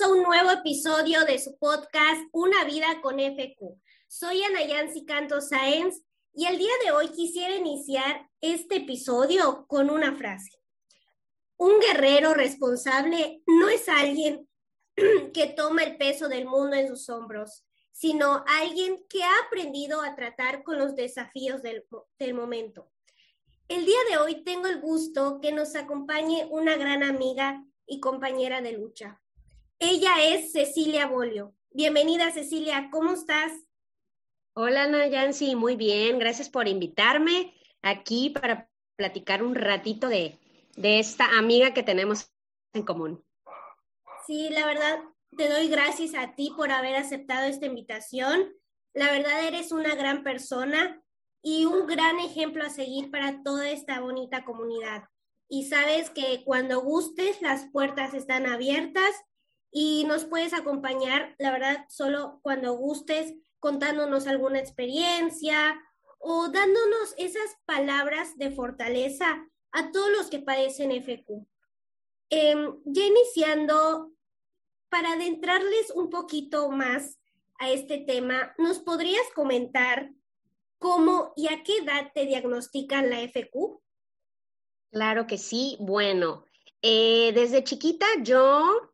a un nuevo episodio de su podcast Una vida con FQ. Soy Ana Yancy Canto Sáenz y el día de hoy quisiera iniciar este episodio con una frase. Un guerrero responsable no es alguien que toma el peso del mundo en sus hombros, sino alguien que ha aprendido a tratar con los desafíos del, del momento. El día de hoy tengo el gusto que nos acompañe una gran amiga y compañera de lucha. Ella es Cecilia Bolio. Bienvenida, Cecilia, ¿cómo estás? Hola, Nayansi, muy bien. Gracias por invitarme aquí para platicar un ratito de, de esta amiga que tenemos en común. Sí, la verdad, te doy gracias a ti por haber aceptado esta invitación. La verdad, eres una gran persona y un gran ejemplo a seguir para toda esta bonita comunidad y sabes que cuando gustes las puertas están abiertas y nos puedes acompañar, la verdad, solo cuando gustes contándonos alguna experiencia o dándonos esas palabras de fortaleza a todos los que padecen FQ. Em, ya iniciando, para adentrarles un poquito más a este tema, ¿nos podrías comentar cómo y a qué edad te diagnostican la FQ? Claro que sí. Bueno, eh, desde chiquita yo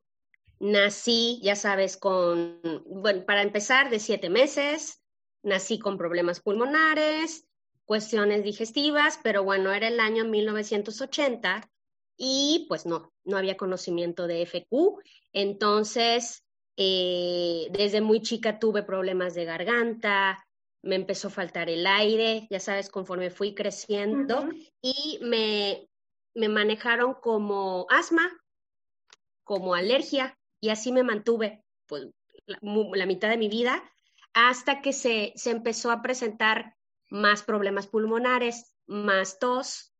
nací, ya sabes, con, bueno, para empezar, de siete meses, nací con problemas pulmonares, cuestiones digestivas, pero bueno, era el año 1980 y pues no, no había conocimiento de FQ. Entonces, eh, desde muy chica tuve problemas de garganta, me empezó a faltar el aire, ya sabes, conforme fui creciendo y me, me manejaron como asma, como alergia, y así me mantuve pues, la, mitad de mi vida hasta que se, se, empezó a presentar más problemas pulmonares, más tos.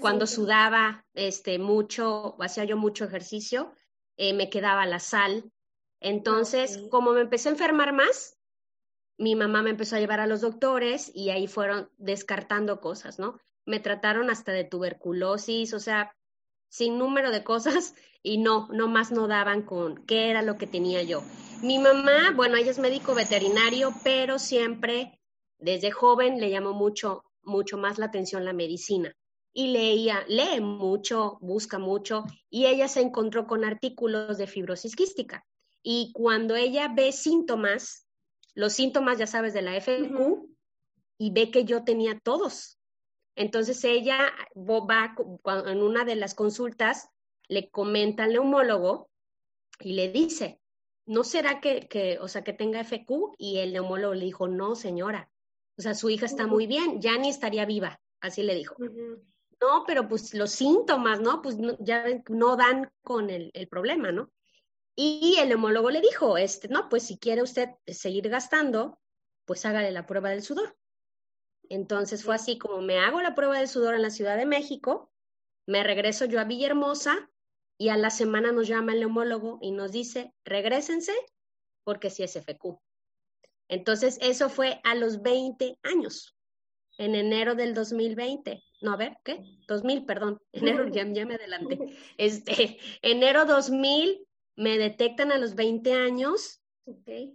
Cuando sudaba este, mucho, hacía yo mucho ejercicio, eh, me quedaba la sal. Entonces, como me empecé a enfermar más, mi mamá me empezó a llevar a los doctores y ahí fueron descartando cosas, ¿no? me trataron hasta de tuberculosis, o sea, sin número de cosas y no, no más no daban con qué era lo que tenía yo. Mi mamá, bueno, ella es médico veterinario, pero siempre desde joven le llamó mucho, mucho más la atención la medicina y leía, lee mucho, busca mucho y ella se encontró con artículos de fibrosis quística. Y cuando ella ve síntomas, los síntomas, ya sabes, de la FQ, y ve que yo tenía todos, entonces ella va en una de las consultas, le comenta al neumólogo y le dice, ¿no será que, o sea, que tenga FQ? Y el neumólogo le dijo, no, señora, o sea, su hija está muy bien, ya ni estaría viva, así le dijo. No, pero pues los síntomas, ¿no? Pues ya no dan con el, el, problema, ¿no? Y el neumólogo le dijo, este, no, pues si quiere usted seguir gastando, pues hágale la prueba del sudor. Entonces fue así como me hago la prueba de sudor en la Ciudad de México, me regreso yo a Villahermosa y a la semana nos llama el neumólogo y nos dice, regrésense porque sí es FQ. Entonces eso fue a los 20 años, en enero del 2020. No, a ver, ¿qué? 2000, perdón, enero, ya, me adelanté. Este, enero 2000 me detectan a los 20 años,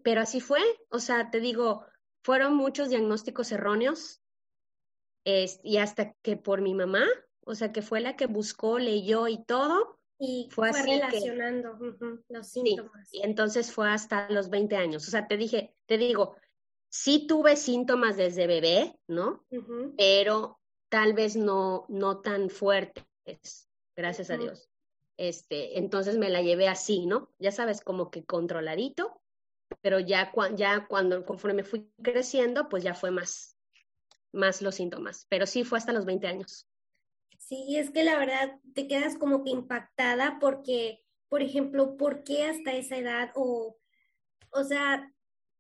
pero así fue. O sea, te digo, fueron muchos diagnósticos erróneos, y hasta que por mi mamá, o sea, que fue la que buscó, leyó y todo. Y fue, así relacionando los síntomas. y entonces fue hasta los 20 años. O sea, te dije, te digo, sí tuve síntomas desde bebé, ¿no? Pero tal vez no, no tan fuertes, gracias a Dios. Este, entonces me la llevé así, ¿no? Ya sabes, como que controladito, pero ya, ya cuando, conforme fui creciendo, pues ya fue más, más los síntomas, pero sí fue hasta los 20 años. Sí, es que la verdad te quedas como que impactada porque, por ejemplo, ¿por qué hasta esa edad? O, o sea,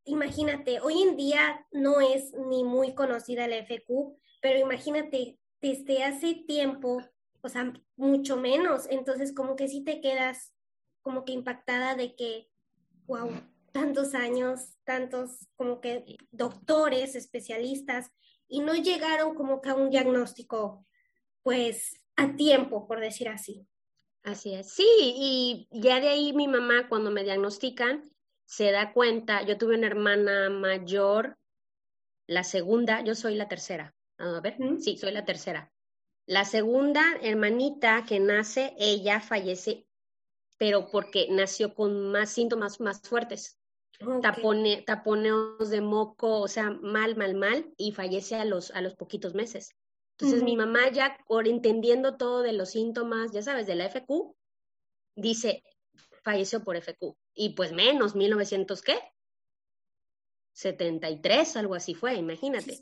imagínate, hoy en día no es ni muy conocida la FQ, pero imagínate, desde hace tiempo, o sea, mucho menos, entonces como que sí te quedas como que impactada de que, wow, tantos años, tantos como que doctores, especialistas, y no llegaron como que a un diagnóstico, pues, a tiempo, por decir así. Así es. Sí, y ya de ahí mi mamá cuando me diagnostican se da cuenta, yo tuve una hermana mayor, la segunda, yo soy la tercera. A ver, sí, soy la tercera. La segunda hermanita que nace, ella fallece, pero porque nació con más síntomas más fuertes. Tapone, taponeos de moco, o sea, mal, mal, mal, y fallece a los, a los poquitos meses. Entonces mi mamá ya, por entendiendo todo de los síntomas, ya sabes, de la FQ, dice, falleció por FQ. Y pues menos, 1900 qué? 73, algo así fue, imagínate.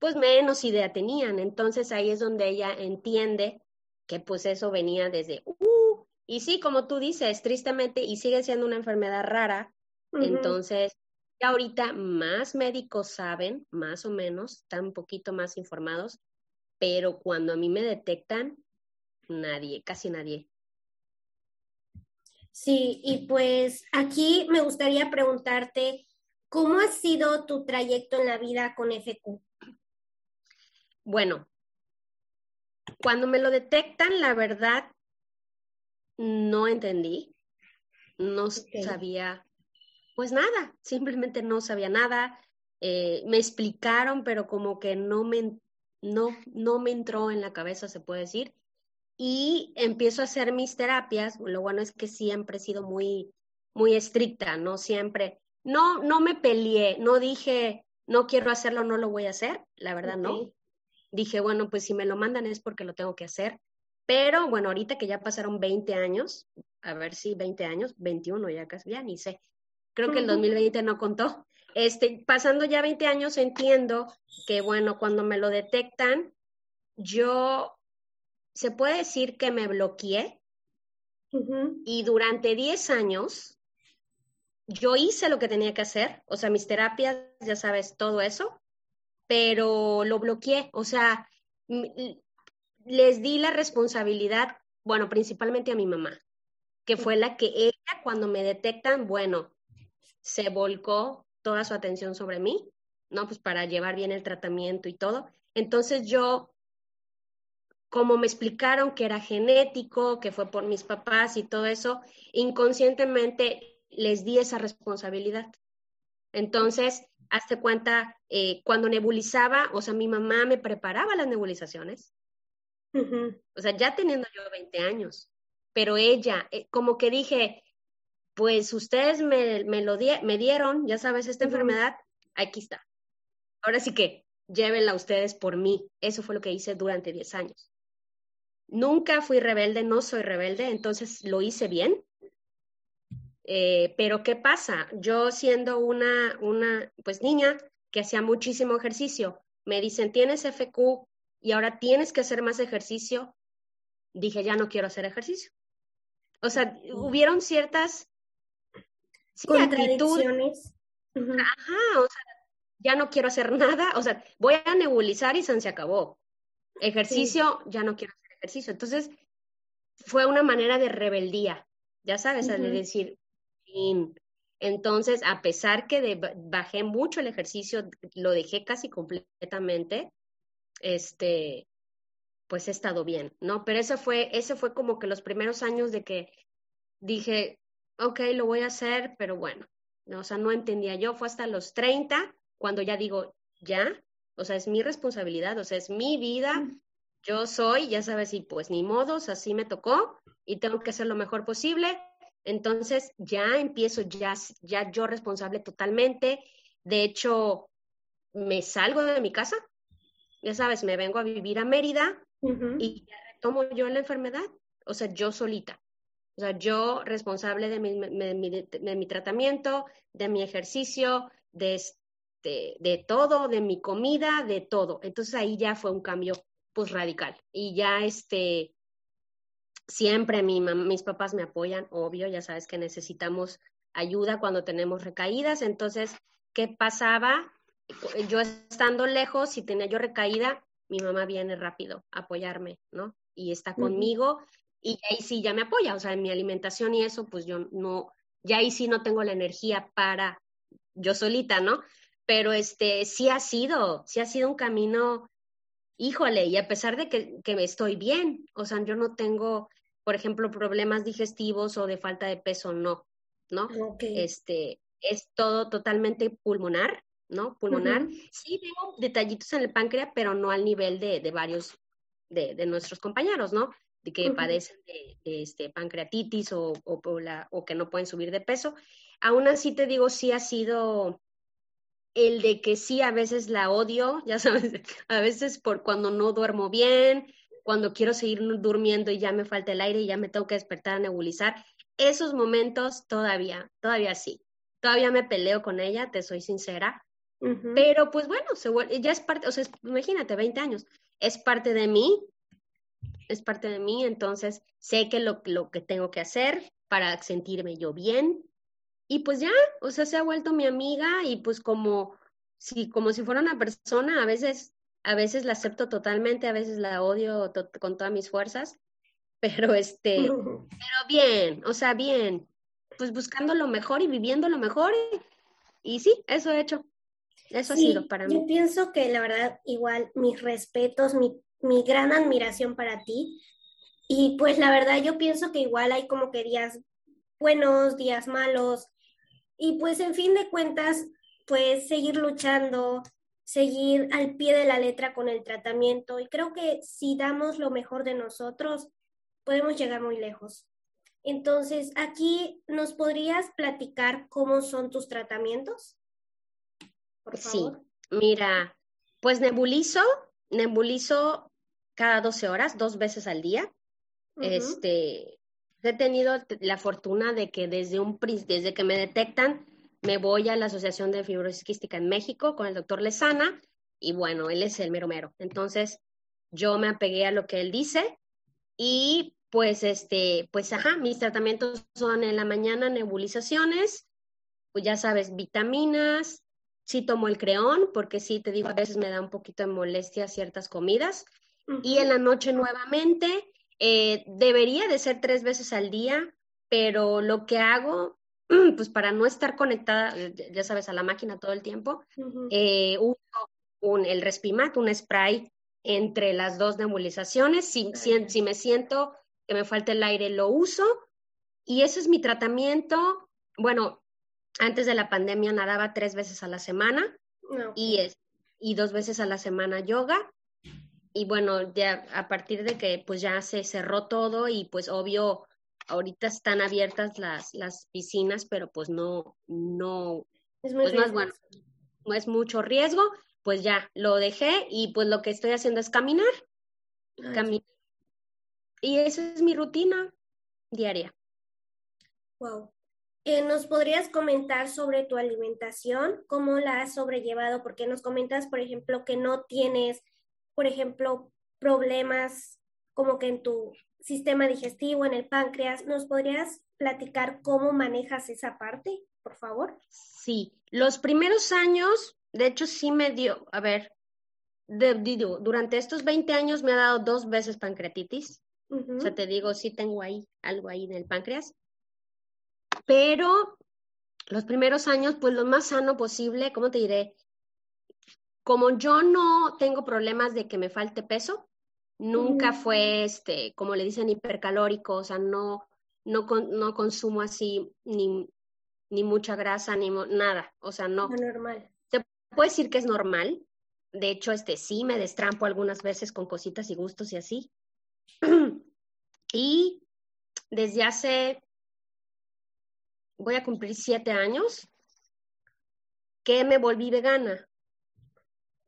Pues menos idea tenían. Entonces ahí es donde ella entiende que pues eso venía desde, uh, y sí, como tú dices, tristemente, y sigue siendo una enfermedad rara. Entonces, ya ahorita más médicos saben, más o menos, están un poquito más informados, pero cuando a mí me detectan, nadie, casi nadie. Sí, y pues aquí me gustaría preguntarte, ¿cómo ha sido tu trayecto en la vida con FQ? Bueno, cuando me lo detectan, la verdad, no entendí, no sabía, pues nada, simplemente no sabía nada. Eh, me explicaron, pero como que no me no, no me entró en la cabeza, se puede decir. Y empiezo a hacer mis terapias. Lo bueno es que siempre he sido muy, muy estricta, ¿no? Siempre. No, no me peleé, no dije, no quiero hacerlo, no lo voy a hacer. La verdad, no. Dije, bueno, pues si me lo mandan es porque lo tengo que hacer. Pero bueno, ahorita que ya pasaron 20 años, a ver si 20 años, 21 ya casi, ya ni sé. Creo que el 2020 no contó. Este, pasando ya 20 años, entiendo que, bueno, cuando me lo detectan, yo, se puede decir que me bloqueé y durante 10 años yo hice lo que tenía que hacer, o sea, mis terapias, ya sabes, todo eso, pero lo bloqueé, o sea, les di la responsabilidad, bueno, principalmente a mi mamá, que fue la que ella, cuando me detectan, bueno, se volcó toda su atención sobre mí, ¿no? Pues para llevar bien el tratamiento y todo. Entonces yo, como me explicaron que era genético, que fue por mis papás y todo eso, inconscientemente les di esa responsabilidad. Entonces, hazte cuenta, eh, cuando nebulizaba, o sea, mi mamá me preparaba las nebulizaciones. O sea, ya teniendo yo 20 años, pero ella, eh, como que dije, pues ustedes me, me lo me dieron, ya sabes, esta enfermedad, aquí está. Ahora sí que llévenla ustedes por mí. Eso fue lo que hice durante 10 años. Nunca fui rebelde, no soy rebelde, entonces lo hice bien. Eh, pero ¿qué pasa? Yo siendo una, una pues niña que hacía muchísimo ejercicio, me dicen, tienes FQ y ahora tienes que hacer más ejercicio. Dije, ya no quiero hacer ejercicio. O sea, hubieron ciertas sí, contradicciones. Ajá, o sea, ya no quiero hacer nada, o sea, voy a nebulizar y se acabó. Ejercicio, ya no quiero hacer ejercicio. Entonces, fue una manera de rebeldía, ya sabes, de decir, entonces, a pesar que bajé mucho el ejercicio, lo dejé casi completamente, este, pues he estado bien, ¿no? Pero eso fue, ese fue como que los primeros años de que dije, ok, lo voy a hacer, pero bueno, ¿no? o sea, no entendía yo, fue hasta los 30 cuando ya digo, ya, o sea, es mi responsabilidad, o sea, es mi vida, yo soy, ya sabes, y pues ni modos, así me tocó y tengo que hacer lo mejor posible. Entonces ya empiezo, ya, ya yo responsable totalmente. De hecho, me salgo de mi casa, ya sabes, me vengo a vivir a Mérida y ya retomo yo la enfermedad, o sea, yo solita. O sea, yo responsable de mi, de, mi tratamiento, de mi ejercicio, de, este, de todo, de mi comida, de todo. Entonces ahí ya fue un cambio pues radical. Y ya este, siempre mi, mis papás me apoyan, obvio, ya sabes que necesitamos ayuda cuando tenemos recaídas. Entonces, ¿qué pasaba? Yo estando lejos, si tenía yo recaída, mi mamá viene rápido a apoyarme, ¿no? Y está conmigo y ahí sí ya me apoya, o sea, en mi alimentación y eso, pues yo no, ya ahí sí no tengo la energía para yo solita, ¿no? Pero este, sí ha sido, sí ha sido un camino, híjole, y a pesar de que, que estoy bien, o sea, yo no tengo por ejemplo, problemas digestivos o de falta de peso, no, ¿no? Este, es todo totalmente pulmonar, ¿no? Pulmonar. Sí, tengo detallitos en el páncreas, pero no al nivel de, de varios de, de, nuestros compañeros, ¿no? De que padecen de, este, pancreatitis o, o, la, o que no pueden subir de peso. Aún así te digo, sí ha sido el de que sí a veces la odio, ya sabes, a veces por cuando no duermo bien, cuando quiero seguir durmiendo y ya me falta el aire y ya me tengo que despertar a nebulizar, esos momentos todavía, todavía sí. Todavía me peleo con ella, te soy sincera. Pero pues bueno, se ya es parte, o sea, imagínate, 20 años, es parte de mí, es parte de mí, entonces sé que lo, lo que tengo que hacer para sentirme yo bien, y pues ya, o sea, se ha vuelto mi amiga y pues como si, como si fuera una persona, a veces, a veces la acepto totalmente, a veces la odio con todas mis fuerzas, pero este, pero bien, o sea, bien, pues buscando lo mejor y viviendo lo mejor y, sí, eso he hecho. Eso ha sido para mí. Yo pienso que la verdad, igual, mis respetos, mi, mi gran admiración para ti. Y pues la verdad, yo pienso que igual hay como que días buenos, días malos, y pues en fin de cuentas, pues seguir luchando, seguir al pie de la letra con el tratamiento y creo que si damos lo mejor de nosotros, podemos llegar muy lejos. Entonces, aquí nos podrías platicar cómo son tus tratamientos? Por favor. Sí, mira, pues nebulizo, nebulizo cada 12 horas, dos veces al día. Este, he tenido la fortuna de que desde, un, desde que me detectan, me voy a la Asociación de Fibrosis Quística en México con el doctor Lezana y bueno, él es el mero mero. Entonces, yo me apegué a lo que él dice y pues este, pues ajá, mis tratamientos son en la mañana nebulizaciones, pues ya sabes, vitaminas, sí tomo el creón, porque sí, te digo, a veces me da un poquito de molestia ciertas comidas, y en la noche nuevamente eh, debería de ser tres veces al día, pero lo que hago, pues para no estar conectada, ya sabes, a la máquina todo el tiempo, eh, uso un, el Respimat, un spray entre las dos nebulizaciones. Si, si, me siento que me falta el aire, lo uso. Y ese es mi tratamiento. Bueno, antes de la pandemia nadaba tres veces a la semana y, es, y dos veces a la semana yoga y bueno, ya a partir de que pues ya se cerró todo y pues obvio ahorita están abiertas las, las piscinas, pero pues no, no, es pues no es bueno, no es mucho riesgo, pues ya lo dejé y pues lo que estoy haciendo es caminar, caminar. Y esa es mi rutina diaria. Wow. Eh, ¿Nos podrías comentar sobre tu alimentación? ¿Cómo la has sobrellevado? Porque nos comentas, por ejemplo, que no tienes por ejemplo, problemas como que en tu sistema digestivo, en el páncreas. ¿Nos podrías platicar cómo manejas esa parte, por favor? Sí, los primeros años, de hecho, sí me dio, a ver, digo, durante estos 20 años me ha dado dos veces pancreatitis. O sea, te digo, sí tengo ahí algo ahí en el páncreas. Pero los primeros años, pues lo más sano posible, ¿cómo te diré? Como yo no tengo problemas de que me falte peso, nunca fue, este, como le dicen, hipercalórico, o sea, no, no, no consumo así ni, ni mucha grasa, ni nada, o sea, no. normal. Te puedo decir que es normal, de hecho, este, sí me destrampo algunas veces con cositas y gustos y así. y desde hace, voy a cumplir siete años, que me volví vegana.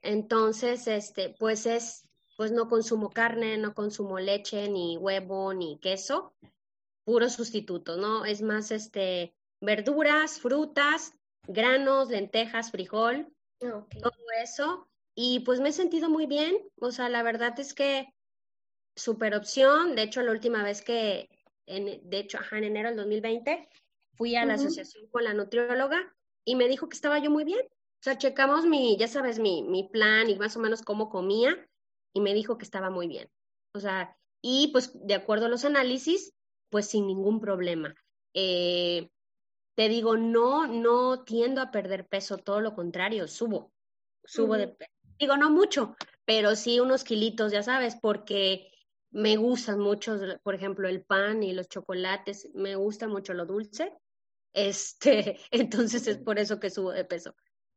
Entonces, este, pues es, pues no consumo carne, no consumo leche, ni huevo, ni queso, puro sustituto, ¿no? Es más, este, verduras, frutas, granos, lentejas, frijol, todo eso. Y pues me he sentido muy bien, o sea, la verdad es que super opción. De hecho, la última vez que, en, de hecho, ajá, en enero del 2020, fui a la asociación con la nutrióloga y me dijo que estaba yo muy bien, sea, checamos mi, ya sabes, mi, mi plan y más o menos cómo comía y me dijo que estaba muy bien. O sea, y pues de acuerdo a los análisis, pues sin ningún problema. Eh, te digo, no, no tiendo a perder peso, todo lo contrario, subo, subo de peso. Digo, no mucho, pero sí unos kilitos, ya sabes, porque me gustan mucho, por ejemplo, el pan y los chocolates, me gusta mucho lo dulce. Este, entonces es por eso que subo de peso.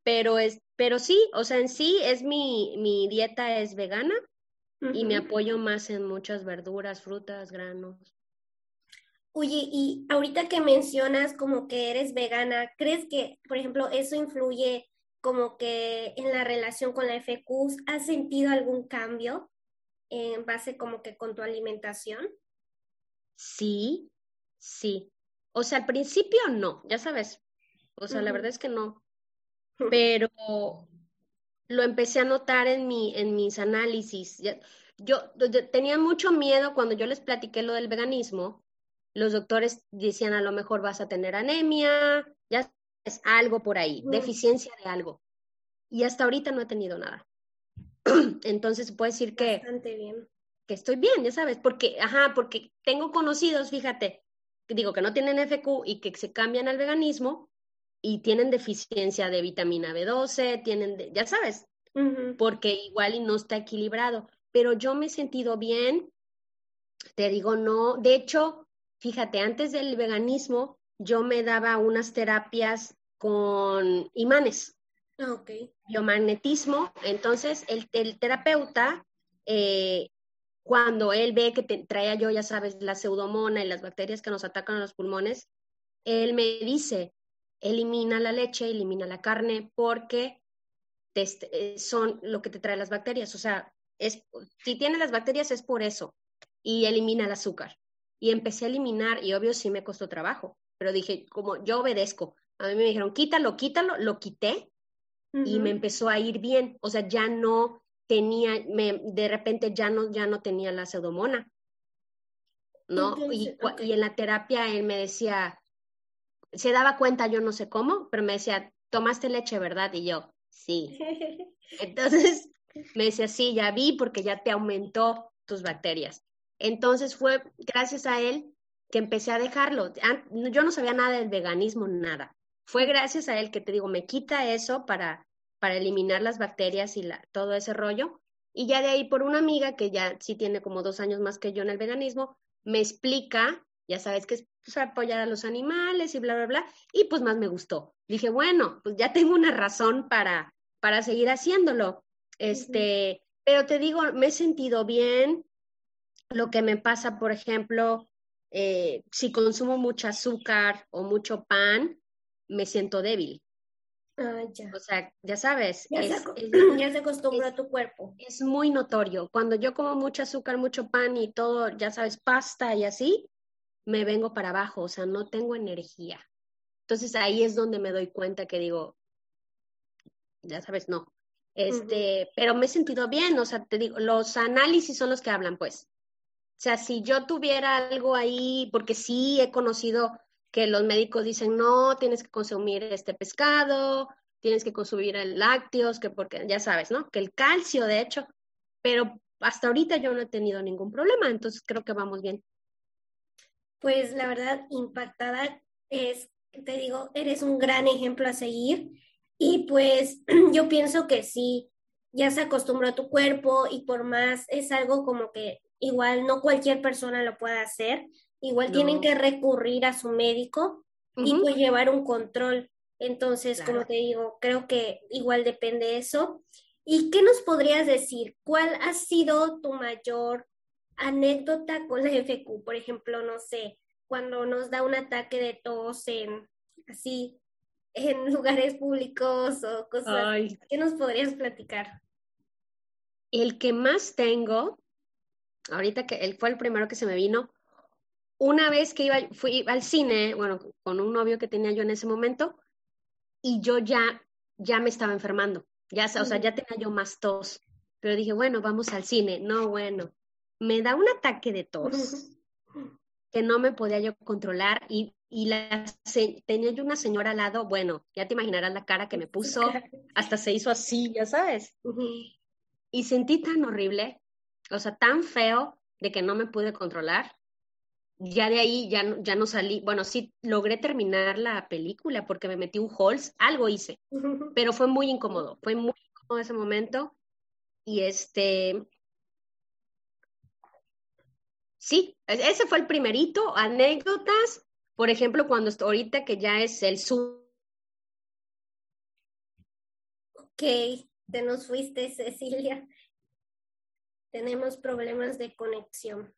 Pero es, pero sí, o sea, en sí es mi, mi dieta es vegana y me apoyo más en muchas verduras, frutas, granos. Oye, y ahorita que mencionas como que eres vegana, ¿crees que, por ejemplo, eso influye como que en la relación con la FQ? ¿Has sentido algún cambio en base como que con tu alimentación? Sí, sí. O sea, al principio no, ya sabes. O sea, la verdad es que no. Pero lo empecé a notar en, mi, en mis análisis. Yo, tenía mucho miedo cuando yo les platiqué lo del veganismo. Los doctores decían a lo mejor vas a tener anemia, ya es algo por ahí, deficiencia de algo. Y hasta ahorita no he tenido nada. Entonces puedo decir que, bien. que estoy bien, ya sabes, porque, ajá, porque tengo conocidos, fíjate, digo que no tienen FQ y que se cambian al veganismo y tienen deficiencia de vitamina B12, tienen, ya sabes, porque igual y no está equilibrado. Pero yo me he sentido bien, te digo, no, de hecho, fíjate, antes del veganismo yo me daba unas terapias con imanes. Ok. Biomagnetismo. Entonces, el, el terapeuta, eh, cuando él ve que te, traía yo, ya sabes, la pseudomona y las bacterias que nos atacan a los pulmones, él me dice, elimina la leche, elimina la carne, porque te, eh, son lo que te trae las bacterias. O sea, es, si tiene las bacterias es por eso. Y elimina el azúcar. Y empecé a eliminar, y obvio sí me costó trabajo, pero dije, como yo obedezco. A mí me dijeron, quítalo, quítalo, lo quité y me empezó a ir bien. O sea, ya no tenía, me, de repente ya no, ya no tenía la pseudomona. ¿No? y, y en la terapia él me decía, se daba cuenta, yo no sé cómo, pero me decía, tomaste leche, ¿verdad? Y yo, sí. Entonces me decía, sí, ya vi porque ya te aumentó tus bacterias. Entonces fue gracias a él que empecé a dejarlo. Yo no sabía nada del veganismo, nada. Fue gracias a él que te digo, me quita eso para, para eliminar las bacterias y la, todo ese rollo. Y ya de ahí por una amiga que ya sí tiene como dos años más que yo en el veganismo, me explica, ya sabes que es pues, apoyar a los animales y bla, bla, bla, y pues más me gustó. Dije, bueno, pues ya tengo una razón para, para seguir haciéndolo. Este, pero te digo, me he sentido bien. Lo que me pasa, por ejemplo, eh, si consumo mucho azúcar o mucho pan, me siento débil. Ah, ya. O sea, ya sabes. Ya, se, ya se acostumbra a tu cuerpo. Es muy notorio. Cuando yo como mucho azúcar, mucho pan y todo, ya sabes, pasta y así, me vengo para abajo, o sea, no tengo energía. Entonces ahí es donde me doy cuenta que digo, ya sabes, no. Este, pero me he sentido bien, o sea, te digo, los análisis son los que hablan, pues. O sea, si yo tuviera algo ahí, porque sí he conocido que los médicos dicen, no, tienes que consumir este pescado, tienes que consumir el lácteos, que porque, ya sabes, ¿no? Que el calcio, de hecho, pero hasta ahorita yo no he tenido ningún problema, entonces creo que vamos bien pues la verdad impactada es, te digo, eres un gran ejemplo a seguir y pues yo pienso que sí, ya se acostumbró a tu cuerpo y por más es algo como que igual no cualquier persona lo puede hacer, igual tienen que recurrir a su médico y pues llevar un control. Entonces, como te digo, creo que igual depende eso. ¿Y qué nos podrías decir? ¿Cuál ha sido tu mayor anécdota con la FQ, por ejemplo, no sé, cuando nos da un ataque de tos en así en lugares públicos o cosas. ¿Qué nos podrías platicar? El que más tengo, ahorita que él fue el primero que se me vino, una vez que iba, fui al cine, bueno, con un novio que tenía yo en ese momento, y yo ya, ya me estaba enfermando, ya, o sea, ya tenía yo más tos, pero dije, bueno, vamos al cine, no, bueno, me da un ataque de tos que no me podía yo controlar y, y la, tenía yo una señora al lado, bueno, ya te imaginarás la cara que me puso, hasta se hizo así, ya sabes. Y sentí tan horrible, o sea, tan feo de que no me pude controlar. Ya de ahí ya no, ya no salí, bueno, sí logré terminar la película porque me metí un holz, algo hice, pero fue muy incómodo, fue muy incómodo ese momento. Y este, sí, e-, ese fue el primerito, anécdotas, por ejemplo, cuando ahorita que ya es el Zoom. Ok, te nos fuiste, Cecilia. Tenemos problemas de conexión.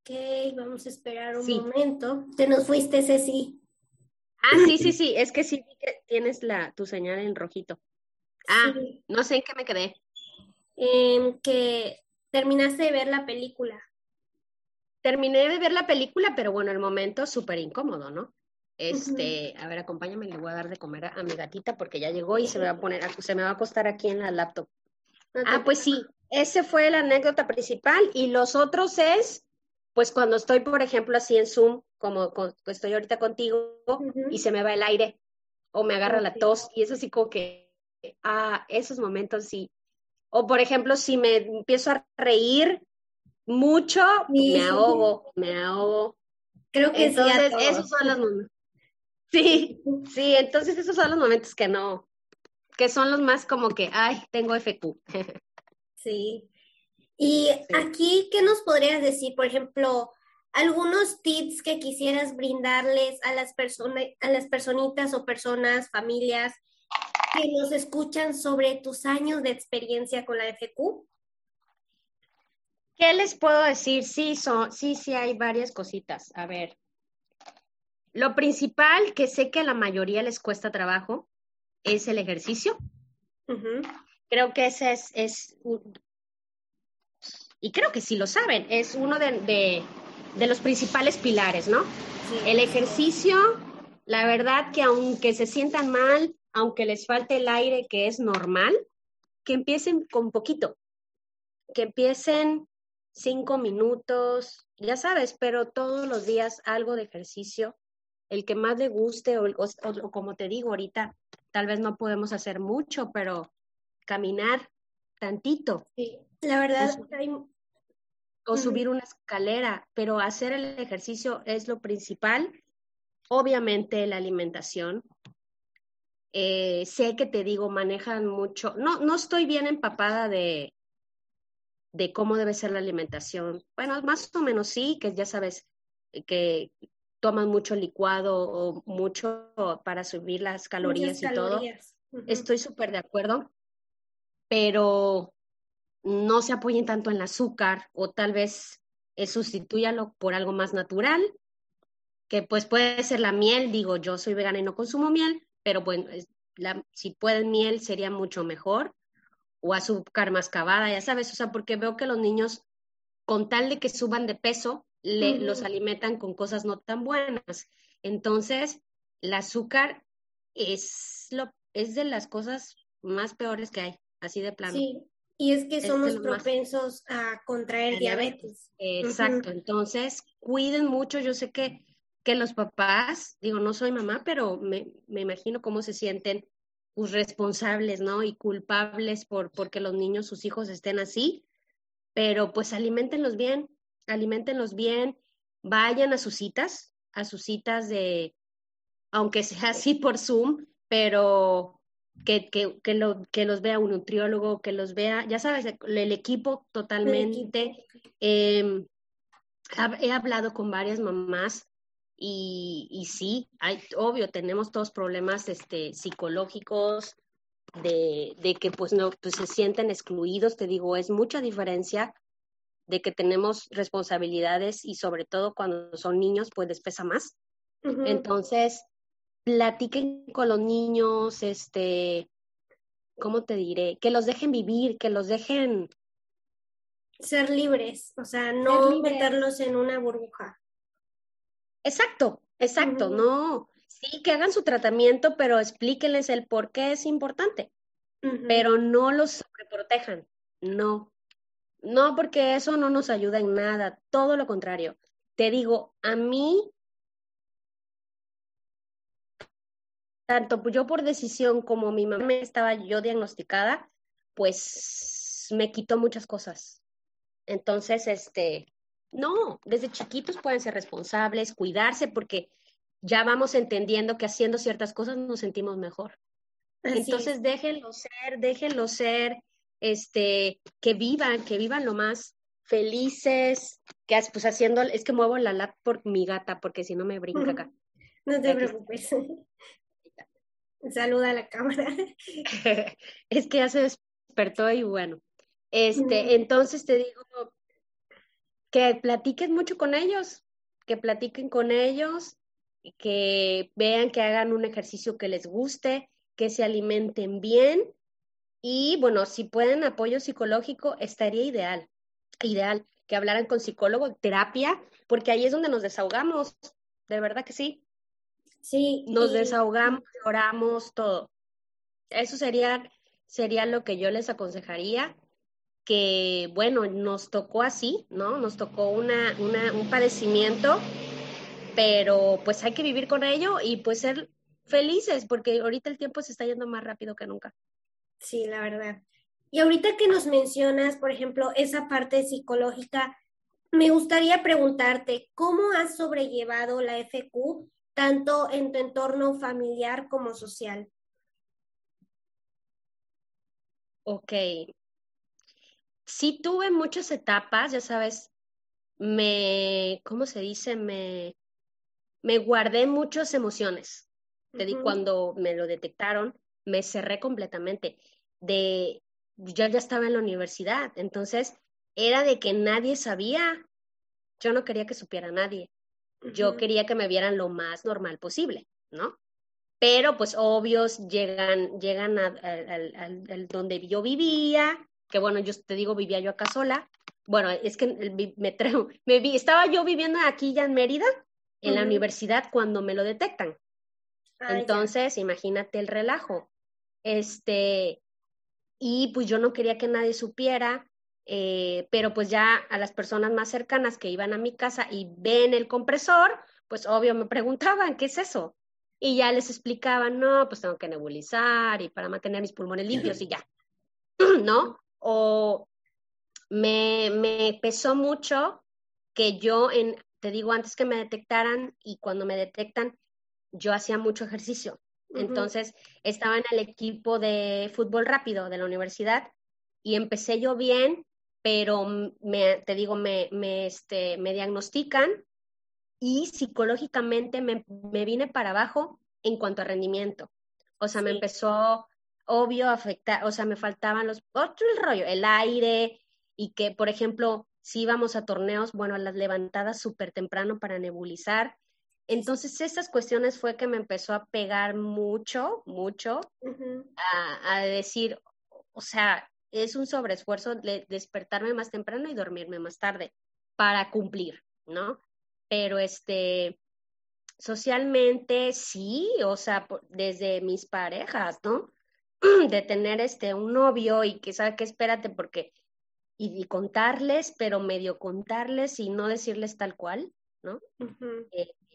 Ok, vamos a esperar un momento. Te nos fuiste, Ceci. Ah, sí, sí, sí, es que sí que tienes la, tu señal en rojito. Ah, no sé en qué me quedé. En que terminaste de ver la película. Terminé de ver la película, pero bueno, el momento súper incómodo, ¿no? Este, a ver, acompáñame, le voy a dar de comer a, mi gatita porque ya llegó y se me va a poner, se me va a acostar aquí en la laptop. ah, pues sí, ese fue la anécdota principal y los otros es pues cuando estoy, por ejemplo, así en Zoom, como estoy ahorita contigo, y se me va el aire, o me agarra la tos, y eso sí como que, ah, esos momentos sí. O por ejemplo, si me empiezo a reír mucho, me ahogo, me ahogo. Creo que entonces, esos son los momentos. Sí, sí, entonces esos son los momentos que no, que son los más como que, ay, tengo FQ. Sí, y aquí, ¿qué nos podrías decir? Por ejemplo, algunos tips que quisieras brindarles a las personas, a las personitas o personas, familias que nos escuchan sobre tus años de experiencia con la FQ. ¿Qué les puedo decir? Sí, son, sí, sí hay varias cositas. A ver, lo principal que sé que a la mayoría les cuesta trabajo es el ejercicio. Creo que ese es, es y creo que sí lo saben, es uno de, los principales pilares, ¿no? El ejercicio, la verdad que aunque se sientan mal, aunque les falte el aire, que es normal, que empiecen con poquito, que empiecen cinco minutos, ya sabes, pero todos los días algo de ejercicio, el que más le guste o, o como te digo ahorita, tal vez no podemos hacer mucho, pero caminar tantito. Sí, la verdad, o subir una escalera, pero hacer el ejercicio es lo principal. Obviamente la alimentación. Eh, sé que te digo, manejan mucho. No, no estoy bien empapada de, de cómo debe ser la alimentación. Bueno, más o menos sí, que ya sabes que toman mucho licuado o mucho para subir las calorías y todo. Estoy súper de acuerdo, pero no se apoyen tanto en el azúcar o tal vez eh, sustituyanlo por algo más natural, que pues puede ser la miel, digo, yo soy vegana y no consumo miel, pero bueno, si pueden miel sería mucho mejor, o azúcar mascabada, ya sabes, o sea, porque veo que los niños, con tal de que suban de peso, le, los alimentan con cosas no tan buenas. Entonces, el azúcar es, lo, es de las cosas más peores que hay, así de plano. Sí, y es que somos propensos a contraer diabetes. Exacto, entonces cuiden mucho. Yo sé que, que los papás, digo, no soy mamá, pero me, me imagino cómo se sienten pues, responsables, ¿no? Y culpables por porque los niños, sus hijos estén así, pero pues alimentenlos bien, alimentenlos bien, vayan a sus citas, a sus citas de, aunque sea así por Zoom, pero que, que, que, lo, que los vea un nutriólogo, que los vea, ya sabes, el, equipo totalmente. Em, he hablado con varias mamás y, y sí, hay, obvio, tenemos todos problemas este, psicológicos, de, de, que pues no pues se sienten excluidos, te digo, es mucha diferencia de que tenemos responsabilidades y sobre todo cuando son niños, pues les pesa más. Entonces, platiquen con los niños, este, ¿cómo te diré? Que los dejen vivir, que los dejen ser libres, o sea, no meterlos en una burbuja. Exacto, exacto, no. Sí, que hagan su tratamiento, pero explíquenles el por qué es importante, pero no los sobreprotejan, no. No, porque eso no nos ayuda en nada, todo lo contrario. Te digo, a mí tanto yo por decisión como mi mamá estaba yo diagnosticada, pues me quitó muchas cosas. Entonces, este, no, desde chiquitos pueden ser responsables, cuidarse, porque ya vamos entendiendo que haciendo ciertas cosas nos sentimos mejor. Entonces, déjenlo ser, déjenlo ser, este, que vivan, que vivan lo más felices, que pues haciendo, es que muevo la lap por mi gata, porque si no me brinca acá. No te preocupes. Saluda a la cámara. es que ya se despertó y bueno. Este, entonces te digo que platiques mucho con ellos, que platiquen con ellos, que vean que hagan un ejercicio que les guste, que se alimenten bien y bueno, si pueden apoyo psicológico, estaría ideal, ideal que hablaran con psicólogo, terapia, porque ahí es donde nos desahogamos, de verdad que sí. Sí. Nos desahogamos, lloramos, todo. Eso sería, sería lo que yo les aconsejaría, que bueno, nos tocó así, ¿no? Nos tocó una, una, un padecimiento, pero pues hay que vivir con ello y pues ser felices, porque ahorita el tiempo se está yendo más rápido que nunca. Sí, la verdad. Y ahorita que nos mencionas, por ejemplo, esa parte psicológica, me gustaría preguntarte, ¿cómo has sobrellevado la FQ tanto en tu entorno familiar como social? Ok. Sí tuve muchas etapas, ya sabes, me, ¿cómo se dice? Me, me guardé muchas emociones. Te di cuando me lo detectaron, me cerré completamente. De, yo ya estaba en la universidad, entonces era de que nadie sabía. Yo no quería que supiera nadie. Yo quería que me vieran lo más normal posible, ¿no? Pero pues obvios llegan, llegan al donde yo vivía, que bueno, yo te digo, vivía yo acá sola. Bueno, es que me, traigo, me vi, estaba yo viviendo aquí ya en Mérida, en la universidad, cuando me lo detectan. Ah, entonces, imagínate el relajo. Este, y pues yo no quería que nadie supiera, eh, pero pues ya a las personas más cercanas que iban a mi casa y ven el compresor, pues obvio me preguntaban, ¿qué es eso? Y ya les explicaban, no, pues tengo que nebulizar y para mantener mis pulmones limpios y ya, ¿no? O me, me pesó mucho que yo, en, te digo, antes que me detectaran y cuando me detectan, yo hacía mucho ejercicio. Entonces, estaba en el equipo de fútbol rápido de la universidad y empecé yo bien, pero me, te digo, me, me, este, me diagnostican y psicológicamente me, me, vine para abajo en cuanto a rendimiento. O sea, me empezó, obvio, afectar, o sea, me faltaban los, otro el rollo, el aire y que, por ejemplo, si íbamos a torneos, bueno, a las levantadas súper temprano para nebulizar, entonces, estas cuestiones fue que me empezó a pegar mucho, mucho, a, decir, o sea, es un sobreesfuerzo de despertarme más temprano y dormirme más tarde para cumplir, ¿no? Pero este, socialmente sí, o sea, desde mis parejas, ¿no? De tener este un novio y que sabe que espérate porque y, contarles, pero medio contarles y no decirles tal cual, ¿no?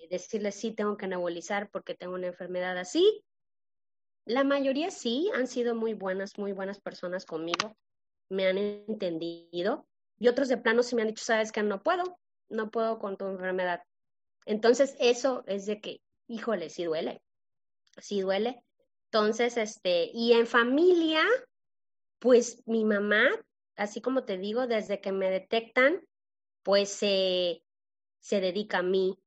decirles sí, tengo que nebulizar porque tengo una enfermedad así. La mayoría sí, han sido muy buenas, muy buenas personas conmigo, me han entendido y otros de plano sí me han dicho, sabes que no puedo, no puedo con tu enfermedad. Entonces eso es de que, híjole, sí duele, sí duele. Entonces, este, y en familia, pues mi mamá, así como te digo, desde que me detectan, pues se dedica a mí,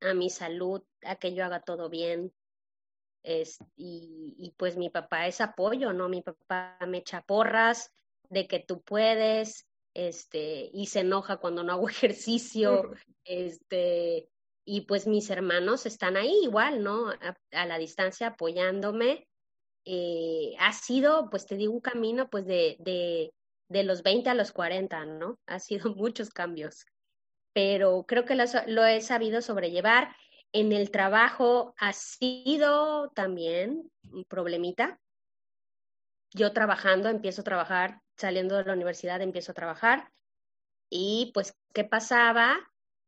a mi salud, a que yo haga todo bien. Es, y, pues mi papá es apoyo, ¿no? Mi papá me echa porras de que tú puedes, este, y se enoja cuando no hago ejercicio, este, y pues mis hermanos están ahí igual, ¿no? A, la distancia apoyándome. Eh, ha sido, pues te digo, un camino pues de, de, de los 20 a los 40, ¿no? Ha sido muchos cambios pero creo que lo, he sabido sobrellevar. En el trabajo ha sido también un problemita. Yo trabajando, empiezo a trabajar, saliendo de la universidad, empiezo a trabajar. Y pues, ¿qué pasaba?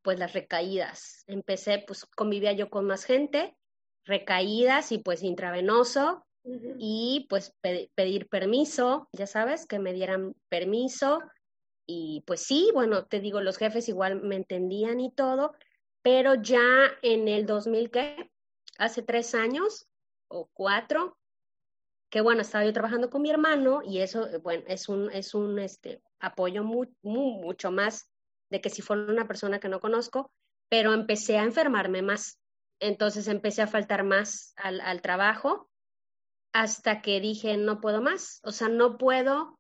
Pues las recaídas. Empecé, pues convivía yo con más gente, recaídas y pues intravenoso. Y pues pedir permiso, ya sabes, que me dieran permiso y pues sí, bueno, te digo, los jefes igual me entendían y todo, pero ya en el 2000, ¿qué? Hace tres años o cuatro, que bueno, estaba yo trabajando con mi hermano y eso, bueno, es un, es un este, apoyo mucho más de que si fuera una persona que no conozco, pero empecé a enfermarme más. Entonces empecé a faltar más al, trabajo hasta que dije, no puedo más, o sea, no puedo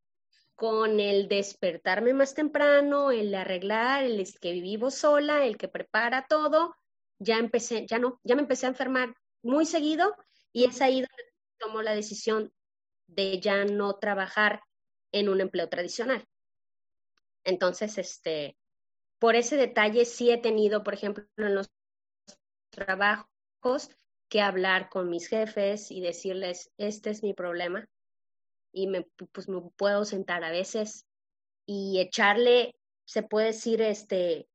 con el despertarme más temprano, el arreglar, el que vivo sola, el que prepara todo, ya empecé, ya no, ya me empecé a enfermar muy seguido y es ahí donde tomo la decisión de ya no trabajar en un empleo tradicional. Entonces, este, por ese detalle sí he tenido, por ejemplo, en los trabajos que hablar con mis jefes y decirles, este es mi problema, y me, pues me puedo sentar a veces y echarle, se puede decir, este,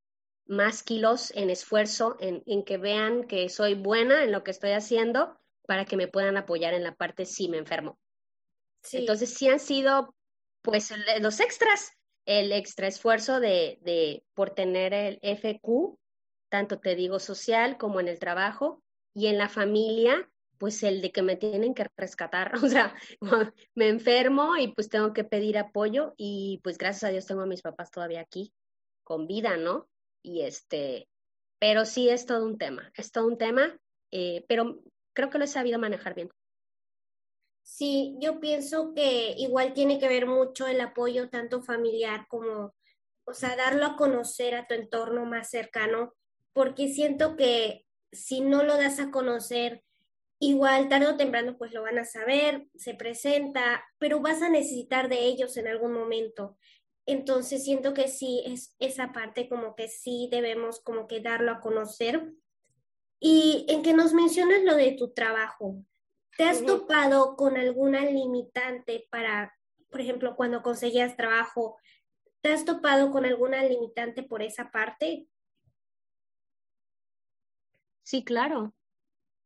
más kilos en esfuerzo, en, en, que vean que soy buena en lo que estoy haciendo para que me puedan apoyar en la parte si me enfermo. Entonces sí han sido, pues, los extras, el extra esfuerzo de, de, por tener el FQ, tanto te digo social como en el trabajo y en la familia, pues el de que me tienen que rescatar, o sea, me enfermo y pues tengo que pedir apoyo y pues gracias a Dios tengo a mis papás todavía aquí con vida, ¿no? Y este, pero sí es todo un tema, es todo un tema, eh, pero creo que lo he sabido manejar bien. Sí, yo pienso que igual tiene que ver mucho el apoyo tanto familiar como, o sea, darlo a conocer a tu entorno más cercano, porque siento que si no lo das a conocer, igual tarde o temprano pues lo van a saber, se presenta, pero vas a necesitar de ellos en algún momento. Entonces siento que sí, es esa parte como que sí debemos como que darlo a conocer. Y en que nos mencionas lo de tu trabajo, ¿te has topado con alguna limitante para, por ejemplo, cuando conseguías trabajo, ¿te has topado con alguna limitante por esa parte? Sí, claro.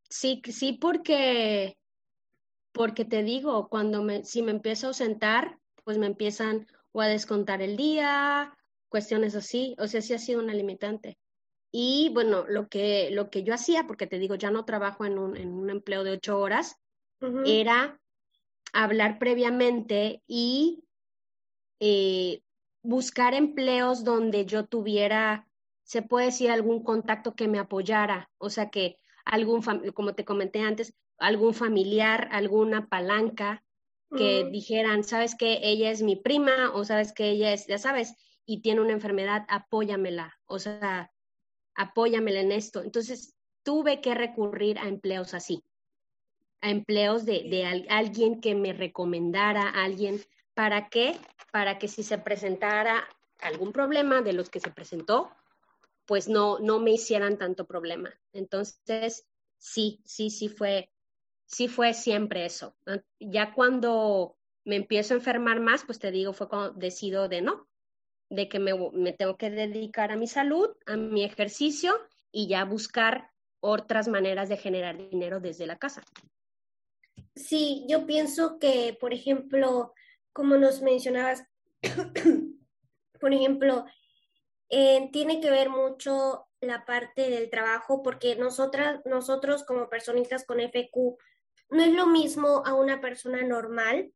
Sí, sí, porque, porque te digo, cuando me, si me empiezo a sentar, pues me empiezan o a descontar el día, cuestiones así, o sea, sí ha sido una limitante. Y bueno, lo que, lo que yo hacía, porque te digo, ya no trabajo en un, en un empleo de ocho horas, era hablar previamente y eh, buscar empleos donde yo tuviera, se puede decir, algún contacto que me apoyara, o sea, que algún, como te comenté antes, algún familiar, alguna palanca que dijeran, sabes que ella es mi prima o sabes que ella es, ya sabes, y tiene una enfermedad, apóyamela, o sea, apóyamela en esto. Entonces, tuve que recurrir a empleos así, a empleos de, de alguien que me recomendara, alguien, ¿para qué? Para que si se presentara algún problema de los que se presentó, pues no, no me hicieran tanto problema. Entonces, sí, sí, sí fue, sí fue siempre eso. Ya cuando me empiezo a enfermar más, pues te digo, fue cuando decido de no, de que me, me tengo que dedicar a mi salud, a mi ejercicio y ya buscar otras maneras de generar dinero desde la casa. Sí, yo pienso que, por ejemplo, como nos mencionabas, por ejemplo, eh, tiene que ver mucho la parte del trabajo porque nosotras, nosotros como personitas con FQ no es lo mismo a una persona normal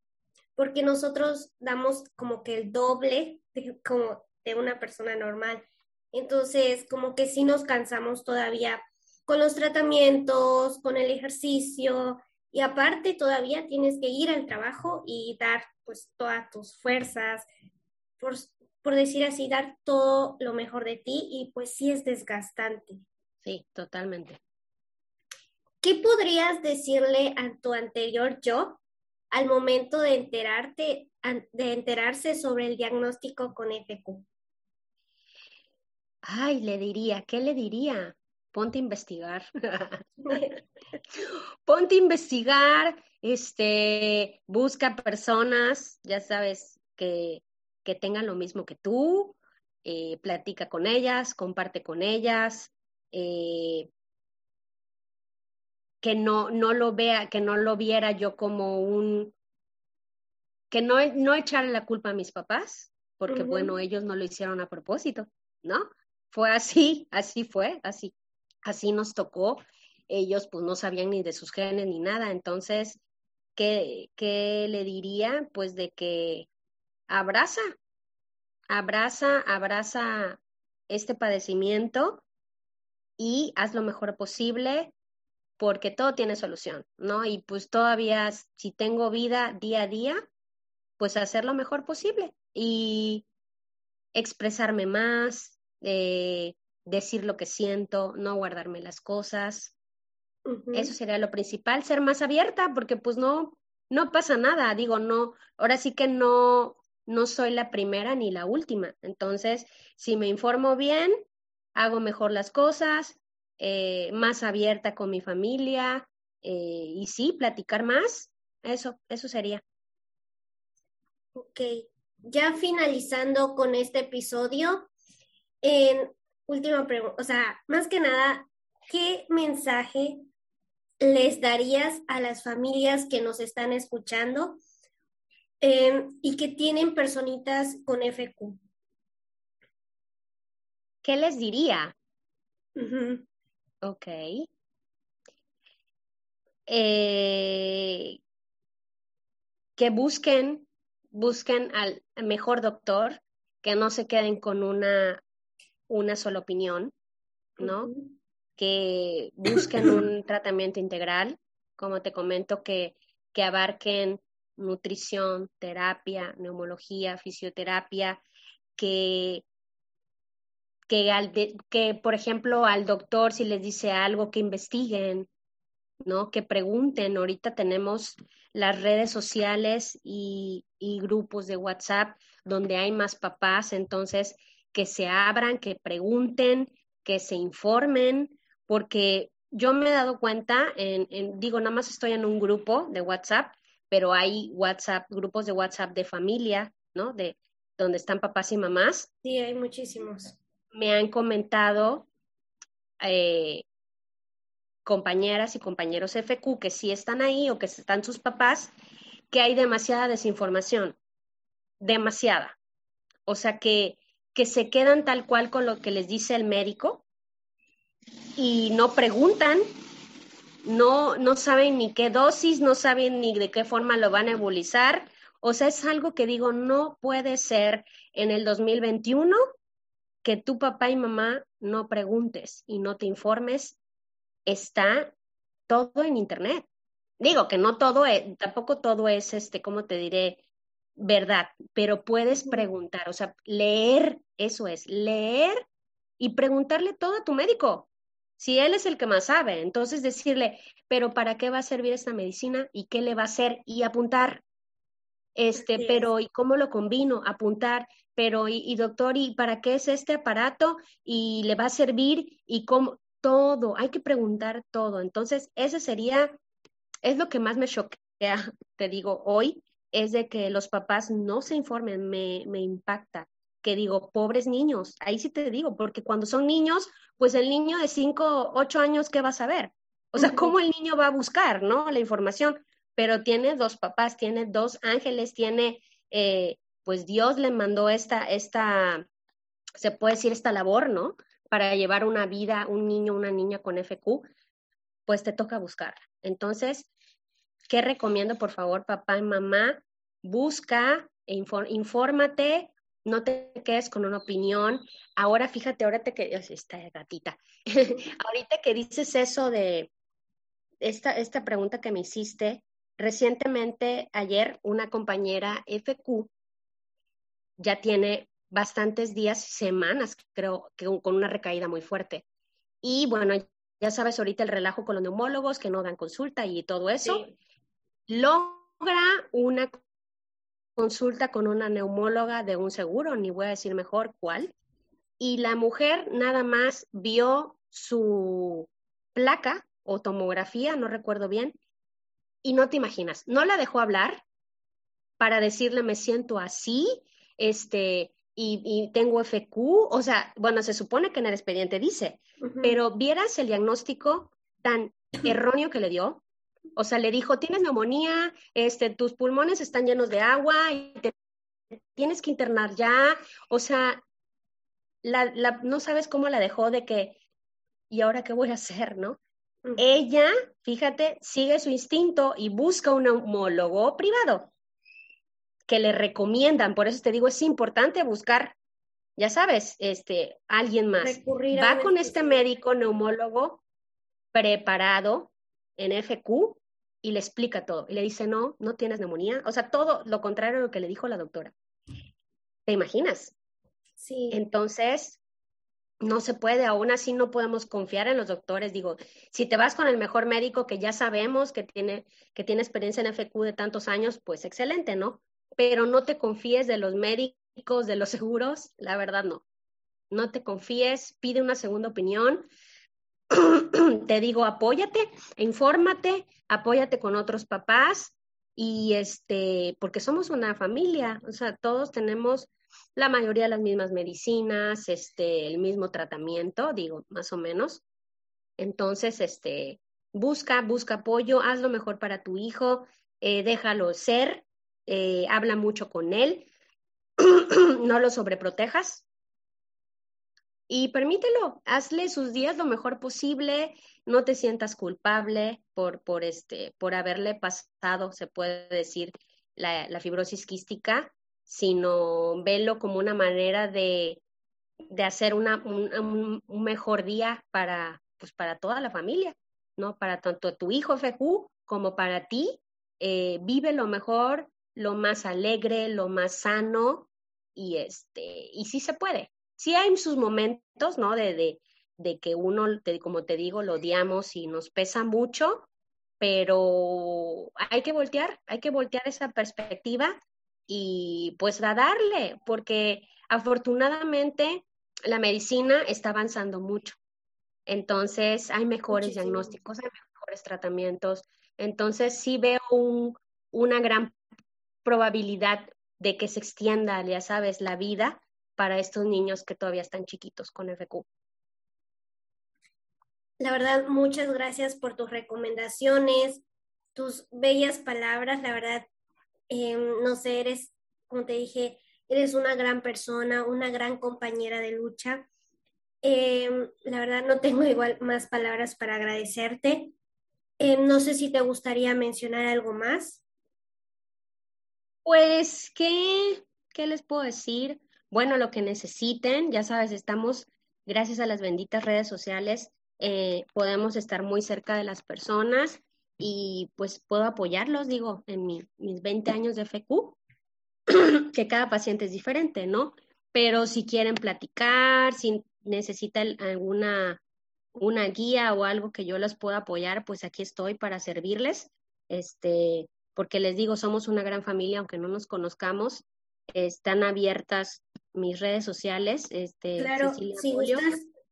porque nosotros damos como que el doble de, como de una persona normal. Entonces, como que sí nos cansamos todavía con los tratamientos, con el ejercicio y aparte todavía tienes que ir al trabajo y dar pues todas tus fuerzas, por, por decir así, dar todo lo mejor de ti y pues sí es desgastante. Sí, totalmente. ¿Qué podrías decirle a tu anterior yo al momento de enterarte, de enterarse sobre el diagnóstico con FQ? Ay, le diría, ¿qué le diría? Ponte a investigar. Ponte a investigar, este, busca personas, ya sabes, que, que tengan lo mismo que tú, eh, platica con ellas, comparte con ellas, eh, que no, no lo vea, que no lo viera yo como un, que no, no echarle la culpa a mis papás, porque bueno, ellos no lo hicieron a propósito, ¿no? Fue así, así fue, así, así nos tocó. Ellos pues no sabían ni de sus genes ni nada, entonces ¿qué, ¿qué le diría? Pues de que abraza, abraza, abraza este padecimiento y haz lo mejor posible porque todo tiene solución, ¿no? Y pues todavía, si tengo vida día a día, pues hacer lo mejor posible y expresarme más, eh, decir lo que siento, no guardarme las cosas. Eso sería lo principal, ser más abierta, porque pues no, no pasa nada, digo, no, ahora sí que no, no soy la primera ni la última. Entonces, si me informo bien, hago mejor las cosas, eh, más abierta con mi familia eh, y sí, platicar más, eso, eso sería. Ok, ya finalizando con este episodio, en última pregunta, o sea, más que nada, ¿qué mensaje les darías a las familias que nos están escuchando em, y que tienen personitas con FQ? ¿Qué les diría? Ok. Eh, que busquen, busquen al mejor doctor, que no se queden con una, una sola opinión, ¿no? Que busquen un tratamiento integral, como te comento, que, que abarquen nutrición, terapia, neumología, fisioterapia, que que, al que, por ejemplo, al doctor si les dice algo, que investiguen, ¿no? Que pregunten. Ahorita tenemos las redes sociales y, y grupos de WhatsApp donde hay más papás, entonces que se abran, que pregunten, que se informen, porque yo me he dado cuenta, en, en, digo, nada más estoy en un grupo de WhatsApp, pero hay WhatsApp, grupos de WhatsApp de familia, ¿no? De donde están papás y mamás. Sí, hay muchísimos me han comentado eh, compañeras y compañeros FQ que sí están ahí o que están sus papás, que hay demasiada desinformación, demasiada. O sea, que, que se quedan tal cual con lo que les dice el médico y no preguntan, no, no saben ni qué dosis, no saben ni de qué forma lo van a ebulizar. O sea, es algo que digo, no puede ser en el 2021 que tu papá y mamá no preguntes y no te informes, está todo en Internet. Digo que no todo es, tampoco todo es, este, ¿cómo te diré? Verdad, pero puedes preguntar, o sea, leer, eso es, leer y preguntarle todo a tu médico. Si él es el que más sabe, entonces decirle, pero ¿para qué va a servir esta medicina y qué le va a hacer? Y apuntar, este, pero ¿y cómo lo combino? Apuntar, pero y, doctor, ¿y para qué es este aparato? ¿Y le va a servir? ¿Y cómo? Todo, hay que preguntar todo. Entonces, ese sería, es lo que más me choquea, te digo, hoy, es de que los papás no se informen, me, me impacta que digo, pobres niños, ahí sí te digo, porque cuando son niños, pues el niño de 5, 8 años, ¿qué va a saber? O sea, ¿cómo el niño va a buscar, no? La información, pero tiene dos papás, tiene dos ángeles, tiene eh, pues Dios le mandó esta, esta, se puede decir, esta labor, ¿no? Para llevar una vida, un niño, una niña con FQ, pues te toca buscar. Entonces, ¿qué recomiendo, por favor, papá y mamá? Busca, infórmate, no te quedes con una opinión. Ahora, fíjate, ahorita que, esta gatita, ahorita que dices eso de esta, esta pregunta que me hiciste, recientemente, ayer, una compañera FQ ya tiene bastantes días, semanas, creo, que con una recaída muy fuerte. Y bueno, ya sabes ahorita el relajo con los neumólogos que no dan consulta y todo eso. Logra una consulta con una neumóloga de un seguro, ni voy a decir mejor cuál. Y la mujer nada más vio su placa o tomografía, no recuerdo bien, y no te imaginas, no la dejó hablar para decirle me siento así, este, y, tengo FQ, o sea, bueno, se supone que en el expediente dice, pero vieras el diagnóstico tan erróneo que le dio. O sea, le dijo, tienes neumonía, este, tus pulmones están llenos de agua y te tienes que internar ya. O sea, la, la, no sabes cómo la dejó de que, ¿y ahora qué voy a hacer, no? Ella, fíjate, sigue su instinto y busca un homólogo privado que le recomiendan. Por eso te digo, es importante buscar, ya sabes, este, alguien más. Va con este médico neumólogo preparado en FQ y le explica todo. Y le dice, no, no tienes neumonía. O sea, todo lo contrario a lo que le dijo la doctora. ¿Te imaginas? Sí. Entonces, no se puede, aún así no podemos confiar en los doctores. Digo, si te vas con el mejor médico que ya sabemos que tiene, que tiene experiencia en FQ de tantos años, pues excelente, ¿no? Pero no te confíes de los médicos, de los seguros, la verdad no. No te confíes, pide una segunda opinión. te digo, apóyate, infórmate, apóyate con otros papás y este, porque somos una familia, o sea, todos tenemos la mayoría de las mismas medicinas, este, el mismo tratamiento, digo, más o menos. Entonces, este, busca, busca apoyo, haz lo mejor para tu hijo, eh, déjalo ser, eh, habla mucho con él, no lo sobreprotejas y permítelo, hazle sus días lo mejor posible, no te sientas culpable por, por, este, por haberle pasado, se puede decir, la, fibrosis quística sino verlo como una manera de, de hacer una, un, un, mejor día para, pues para toda la familia, ¿no? Para tanto tu hijo FQ como para ti. Eh, vive lo mejor, lo más alegre, lo más sano y este, y sí se puede. Sí hay sus momentos, ¿no? De, de, de que uno, como te digo, lo odiamos y nos pesa mucho, pero hay que voltear, hay que voltear esa perspectiva y pues a darle, porque afortunadamente la medicina está avanzando mucho. Entonces hay mejores diagnósticos, hay mejores tratamientos. Entonces sí veo un, una gran probabilidad de que se extienda, ya sabes, la vida para estos niños que todavía están chiquitos con FQ. La verdad, muchas gracias por tus recomendaciones, tus bellas palabras. La verdad, Em, no sé, eres, como te dije, eres una gran persona, una gran compañera de lucha. Em, la verdad no tengo igual más palabras para agradecerte. Em, no sé si te gustaría mencionar algo más. Pues, ¿qué, ¿qué les puedo decir? Bueno, lo que necesiten, ya sabes, estamos, gracias a las benditas redes sociales, eh, podemos estar muy cerca de las personas y pues puedo apoyarlos, digo, en mis 20 años de FQ, que cada paciente es diferente, ¿no? Pero si quieren platicar, si necesitan alguna una guía o algo que yo les pueda apoyar, pues aquí estoy para servirles. Este, porque les digo, somos una gran familia, aunque no nos conozcamos, están abiertas mis redes sociales. Este, claro, si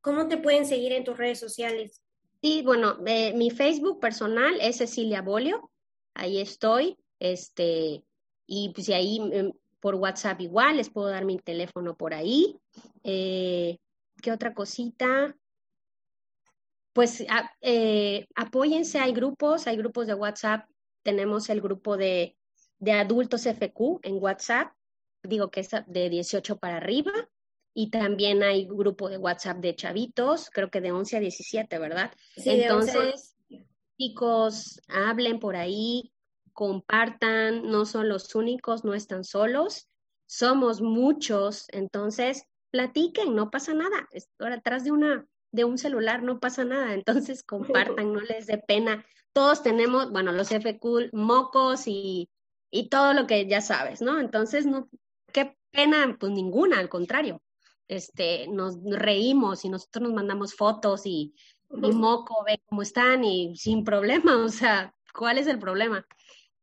¿cómo te pueden seguir en tus redes sociales? Sí, bueno, mi Facebook personal es Cecilia Bolio, ahí estoy, este, y pues ahí em, por WhatsApp igual, les puedo dar mi teléfono por ahí. Eh, ¿Qué otra cosita? Pues eh, apóyense, hay grupos, hay grupos de WhatsApp, tenemos el grupo de, de adultos FQ en WhatsApp, digo que es de 18 para arriba, y también hay grupo de WhatsApp de chavitos, creo que de 11 a 17, ¿verdad? Entonces, chicos, hablen por ahí, compartan, no son los únicos, no están solos, somos muchos, entonces platiquen, no pasa nada. Ahora, atrás de una de un celular no pasa nada, entonces compartan, no les dé pena. Todos tenemos, bueno, los FQ, mocos y, y todo lo que ya sabes, ¿no? Entonces, no, qué pena, pues ninguna, al contrario este, nos reímos y nosotros nos mandamos fotos y, y moco ve cómo están y sin problema, o sea, ¿cuál es el problema?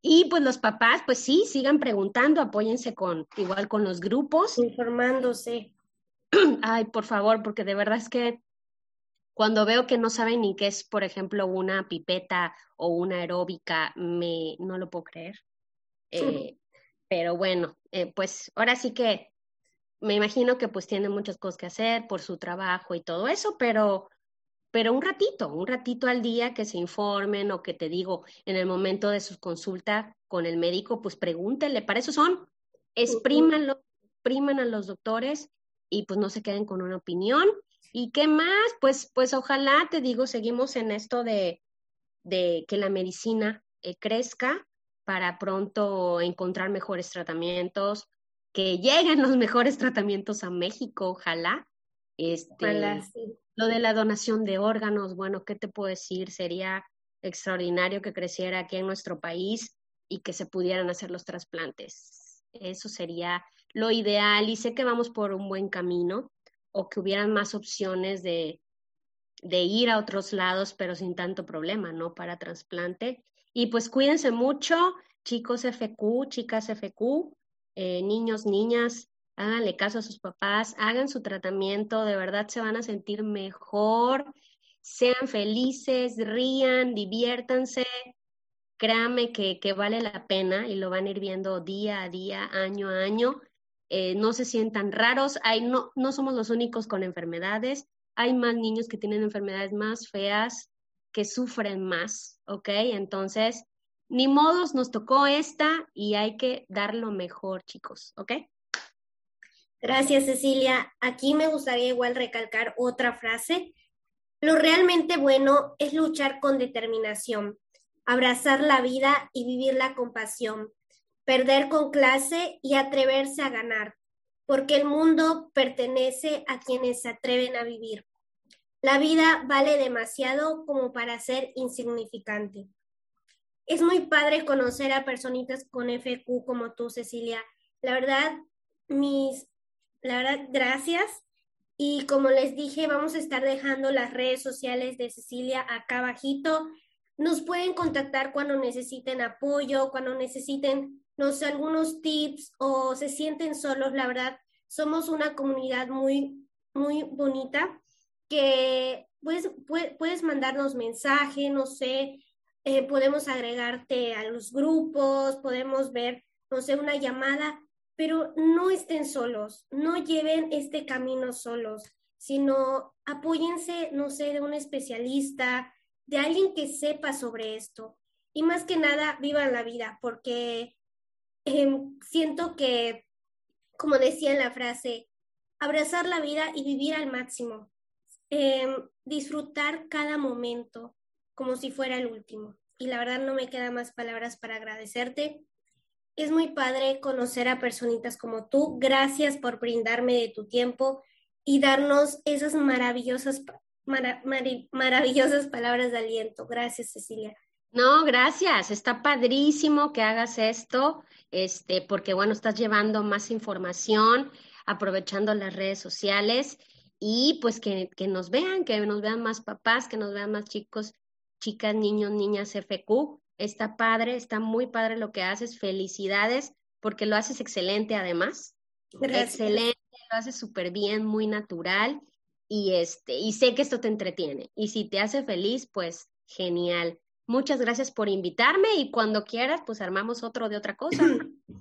Y pues los papás, pues sí, sigan preguntando, apóyense con, igual con los grupos. Informándose. Ay, por favor, porque de verdad es que cuando veo que no saben ni qué es, por ejemplo, una pipeta o una aeróbica, me, no lo puedo creer. Eh, pero bueno, eh, pues ahora sí que me imagino que pues tiene muchas cosas que hacer por su trabajo y todo eso, pero, pero un ratito, un ratito al día que se informen o que te digo, en el momento de su consulta con el médico, pues pregúntenle, para eso son, exprímanlo, expriman a los doctores y pues no se queden con una opinión ¿Y qué más? Pues, pues ojalá, te digo, seguimos en esto de, de que la medicina eh, crezca para pronto encontrar mejores tratamientos, que lleguen los mejores tratamientos a México, ojalá. Este, Lo de la donación de órganos, bueno, ¿qué te puedo decir? Sería extraordinario que creciera aquí en nuestro país y que se pudieran hacer los trasplantes. Eso sería lo ideal y sé que vamos por un buen camino o que hubieran más opciones de, de ir a otros lados, pero sin tanto problema, ¿no? Para trasplante. Y pues cuídense mucho, chicos FQ, chicas FQ, eh, niños, niñas, háganle caso a sus papás, hagan su tratamiento, de verdad se van a sentir mejor, sean felices, rían, diviértanse, créanme que, que vale la pena y lo van a ir viendo día a día, año a año. Eh, no se sientan raros, hay, no, no somos los únicos con enfermedades, hay más niños que tienen enfermedades más feas, que sufren más, ¿ok? Entonces, ni modos, nos tocó esta y hay que dar lo mejor, chicos, ¿ok? Gracias, Cecilia. Aquí me gustaría igual recalcar otra frase. Lo realmente bueno es luchar con determinación, abrazar la vida y vivir con pasión, perder con clase y atreverse a ganar, porque el mundo pertenece a quienes se atreven a vivir. La vida vale demasiado como para ser insignificante. Es muy padre conocer a personitas con FQ como tú, Cecilia. La verdad, mis, la verdad, gracias. Y como les dije, vamos a estar dejando las redes sociales de Cecilia acá abajito. Nos pueden contactar cuando necesiten apoyo, cuando necesiten, no sé, algunos tips o se sienten solos. La verdad, somos una comunidad muy, muy bonita que puedes, puedes mandarnos mensaje, no sé, eh, podemos agregarte a los grupos, podemos ver, no sé, una llamada, pero no estén solos, no lleven este camino solos, sino apóyense, no sé, de un especialista, de alguien que sepa sobre esto. Y más que nada, vivan la vida, porque em, siento que, como decía en la frase, abrazar la vida y vivir al máximo. Em, disfrutar cada momento como si fuera el último. Y la verdad no me quedan más palabras para agradecerte. Es muy padre conocer a personitas como tú. Gracias por brindarme de tu tiempo y darnos esas maravillosas, maravillosas palabras de aliento. Gracias, Cecilia. No, gracias. Está padrísimo que hagas esto, este, porque bueno, estás llevando más información, aprovechando las redes sociales y pues que, que, nos vean, que nos vean más papás, que nos vean más chicos, chicas, niños, niñas FQ. Está padre, está muy padre lo que haces. Felicidades porque lo haces excelente además. Excelente, lo haces súper bien, muy natural y este y sé que esto te entretiene y si te hace feliz, pues genial. Muchas gracias por invitarme y cuando quieras, pues armamos otro de otra cosa.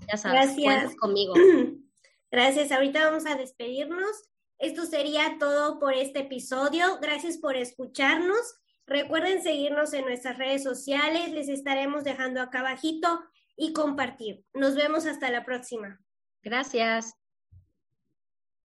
Ya sabes, gracias. conmigo. Gracias. Ahorita vamos a despedirnos. Esto sería todo por este episodio. Gracias por escucharnos. Recuerden seguirnos en nuestras redes sociales. Les estaremos dejando acá abajito y compartir. Nos vemos hasta la próxima. Gracias.